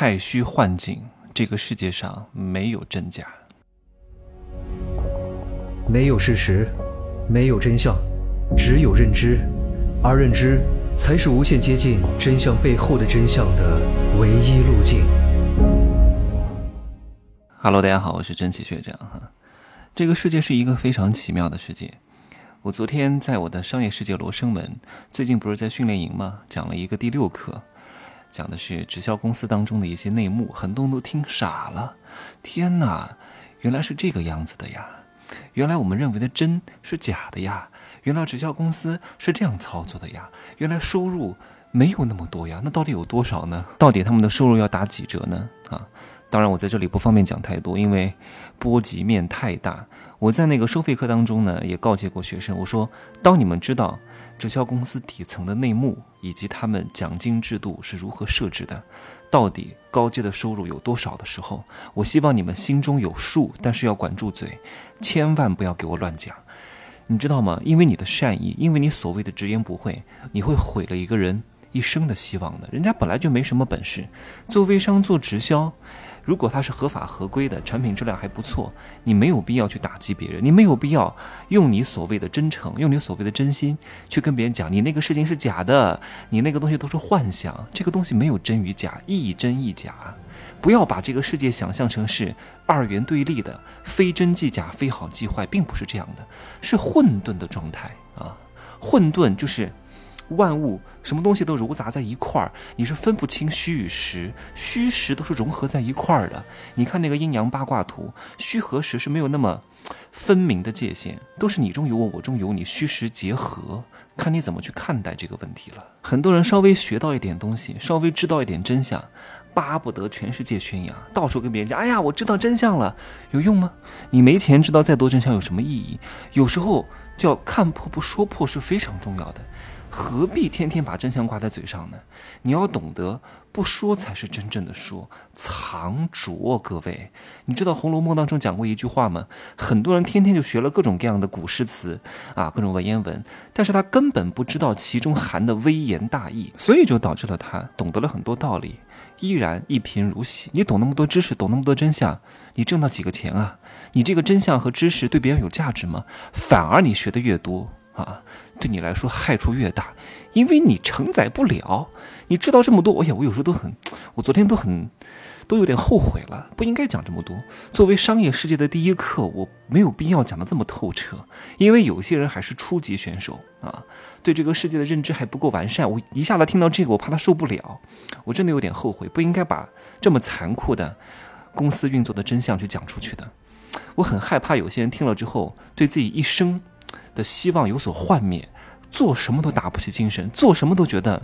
太虚幻境，这个世界上没有真假，没有事实，没有真相，只有认知，而认知才是无限接近真相背后的真相的唯一路径。Hello，大家好，我是真奇学长哈。这个世界是一个非常奇妙的世界。我昨天在我的商业世界罗生门，最近不是在训练营吗？讲了一个第六课。讲的是直销公司当中的一些内幕，很多人都听傻了。天哪，原来是这个样子的呀！原来我们认为的真是假的呀！原来直销公司是这样操作的呀！原来收入没有那么多呀！那到底有多少呢？到底他们的收入要打几折呢？啊，当然我在这里不方便讲太多，因为波及面太大。我在那个收费课当中呢，也告诫过学生，我说，当你们知道。直销公司底层的内幕以及他们奖金制度是如何设置的，到底高阶的收入有多少的时候，我希望你们心中有数，但是要管住嘴，千万不要给我乱讲，你知道吗？因为你的善意，因为你所谓的直言不讳，你会毁了一个人一生的希望的。人家本来就没什么本事，做微商做直销。如果它是合法合规的产品，质量还不错，你没有必要去打击别人，你没有必要用你所谓的真诚，用你所谓的真心去跟别人讲你那个事情是假的，你那个东西都是幻想，这个东西没有真与假，亦真亦假，不要把这个世界想象成是二元对立的，非真即假，非好即坏，并不是这样的，是混沌的状态啊，混沌就是。万物什么东西都糅杂在一块儿，你是分不清虚与实，虚实都是融合在一块儿的。你看那个阴阳八卦图，虚和实是没有那么分明的界限，都是你中有我，我中有你，虚实结合，看你怎么去看待这个问题了。很多人稍微学到一点东西，稍微知道一点真相，巴不得全世界宣扬，到处跟别人讲：“哎呀，我知道真相了。”有用吗？你没钱，知道再多真相有什么意义？有时候叫看破不说破是非常重要的。何必天天把真相挂在嘴上呢？你要懂得不说才是真正的说，藏拙。各位，你知道《红楼梦》当中讲过一句话吗？很多人天天就学了各种各样的古诗词啊，各种文言文，但是他根本不知道其中含的微言大义，所以就导致了他懂得了很多道理，依然一贫如洗。你懂那么多知识，懂那么多真相，你挣到几个钱啊？你这个真相和知识对别人有价值吗？反而你学的越多。啊，对你来说害处越大，因为你承载不了。你知道这么多，哎呀，我有时候都很，我昨天都很，都有点后悔了，不应该讲这么多。作为商业世界的第一课，我没有必要讲的这么透彻，因为有些人还是初级选手啊，对这个世界的认知还不够完善。我一下子听到这个，我怕他受不了，我真的有点后悔，不应该把这么残酷的公司运作的真相去讲出去的。我很害怕有些人听了之后，对自己一生。的希望有所幻灭，做什么都打不起精神，做什么都觉得，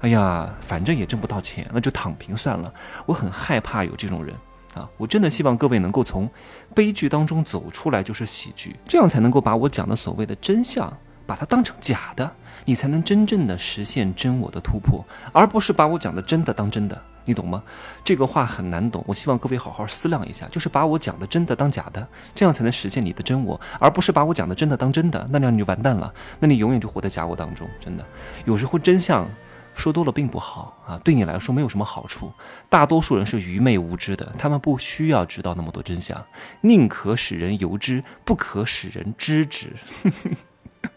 哎呀，反正也挣不到钱，那就躺平算了。我很害怕有这种人啊！我真的希望各位能够从悲剧当中走出来，就是喜剧，这样才能够把我讲的所谓的真相，把它当成假的。你才能真正的实现真我的突破，而不是把我讲的真的当真的，你懂吗？这个话很难懂，我希望各位好好思量一下，就是把我讲的真的当假的，这样才能实现你的真我，而不是把我讲的真的当真的，那样你就完蛋了，那你永远就活在假我当中。真的，有时候真相说多了并不好啊，对你来说没有什么好处。大多数人是愚昧无知的，他们不需要知道那么多真相，宁可使人由之，不可使人知之。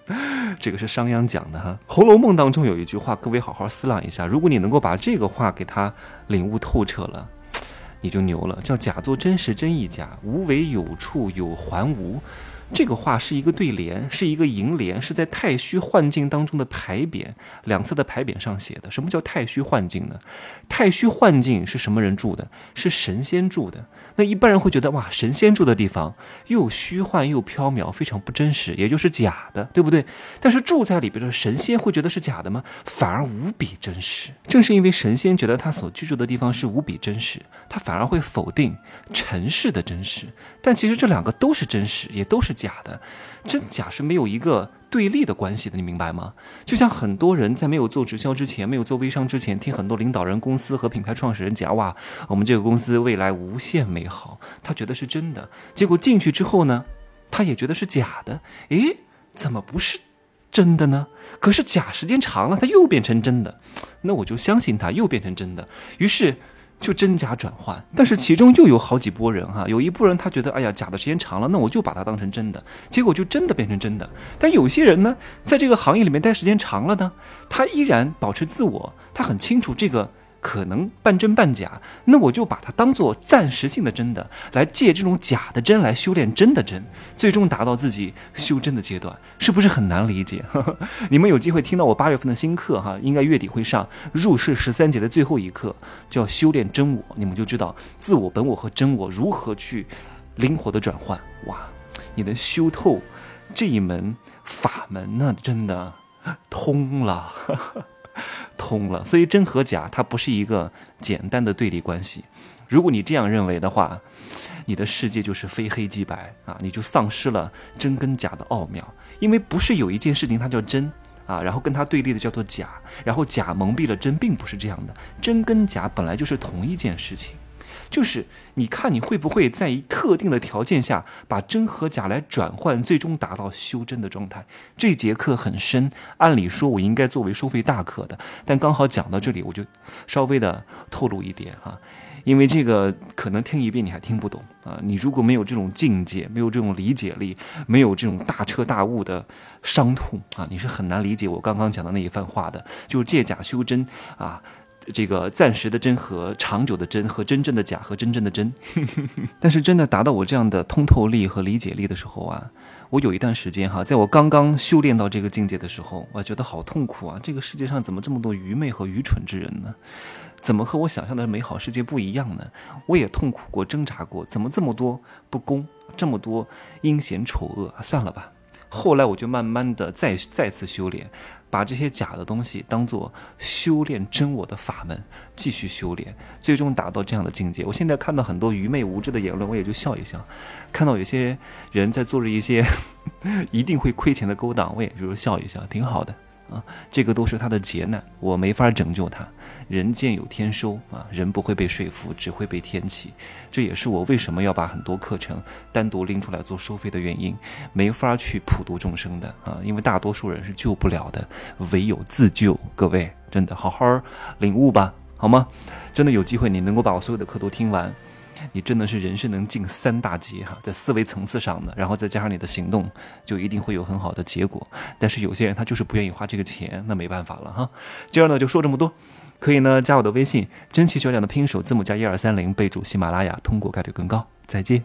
这个是商鞅讲的哈，《红楼梦》当中有一句话，各位好好思量一下。如果你能够把这个话给他领悟透彻了，你就牛了。叫假作真实真亦假，无为有处有还无。这个话是一个对联，是一个楹联，是在太虚幻境当中的牌匾，两侧的牌匾上写的。什么叫太虚幻境呢？太虚幻境是什么人住的？是神仙住的。那一般人会觉得，哇，神仙住的地方又虚幻又缥缈，非常不真实，也就是假的，对不对？但是住在里边的神仙会觉得是假的吗？反而无比真实。正是因为神仙觉得他所居住的地方是无比真实，他反而会否定尘世的真实。但其实这两个都是真实，也都是。假的，真假是没有一个对立的关系的，你明白吗？就像很多人在没有做直销之前，没有做微商之前，听很多领导人、公司和品牌创始人讲哇，我们这个公司未来无限美好，他觉得是真的。结果进去之后呢，他也觉得是假的。诶，怎么不是真的呢？可是假时间长了，它又变成真的，那我就相信它又变成真的。于是。就真假转换。但是其中又有好几波人哈，有一波人他觉得，哎呀，假的时间长了，那我就把它当成真的，结果就真的变成真的。但有些人呢，在这个行业里面待时间长了呢，他依然保持自我，他很清楚这个。可能半真半假，那我就把它当做暂时性的真的，来借这种假的真来修炼真的真，最终达到自己修真的阶段，是不是很难理解？你们有机会听到我八月份的新课哈，应该月底会上入世十三节的最后一课，叫修炼真我，你们就知道自我、本我和真我如何去灵活的转换。哇，你能修透这一门法门呢，真的通了。通了，所以真和假它不是一个简单的对立关系。如果你这样认为的话，你的世界就是非黑即白啊，你就丧失了真跟假的奥妙。因为不是有一件事情它叫真啊，然后跟它对立的叫做假，然后假蒙蔽了真，并不是这样的。真跟假本来就是同一件事情。就是你看你会不会在一特定的条件下把真和假来转换，最终达到修真的状态。这节课很深，按理说我应该作为收费大课的，但刚好讲到这里，我就稍微的透露一点哈，因为这个可能听一遍你还听不懂啊。你如果没有这种境界，没有这种理解力，没有这种大彻大悟的伤痛啊，你是很难理解我刚刚讲的那一番话的。就是借假修真啊。这个暂时的真和长久的真和真正的假和真正的真，但是真的达到我这样的通透力和理解力的时候啊，我有一段时间哈，在我刚刚修炼到这个境界的时候，我觉得好痛苦啊！这个世界上怎么这么多愚昧和愚蠢之人呢？怎么和我想象的美好世界不一样呢？我也痛苦过、挣扎过，怎么这么多不公，这么多阴险丑恶？算了吧。后来我就慢慢的再再次修炼。把这些假的东西当做修炼真我的法门，继续修炼，最终达到这样的境界。我现在看到很多愚昧无知的言论，我也就笑一笑；看到有些人在做着一些 一定会亏钱的勾当，我也就是笑一笑，挺好的。啊，这个都是他的劫难，我没法拯救他。人见有天收啊，人不会被说服，只会被天启。这也是我为什么要把很多课程单独拎出来做收费的原因，没法去普度众生的啊，因为大多数人是救不了的，唯有自救。各位，真的好好领悟吧，好吗？真的有机会，你能够把我所有的课都听完。你真的是人生能进三大级哈，在思维层次上的，然后再加上你的行动，就一定会有很好的结果。但是有些人他就是不愿意花这个钱，那没办法了哈。今儿呢就说这么多，可以呢加我的微信，真奇学长的拼手字母加一二三零，备注喜马拉雅，通过概率更高。再见。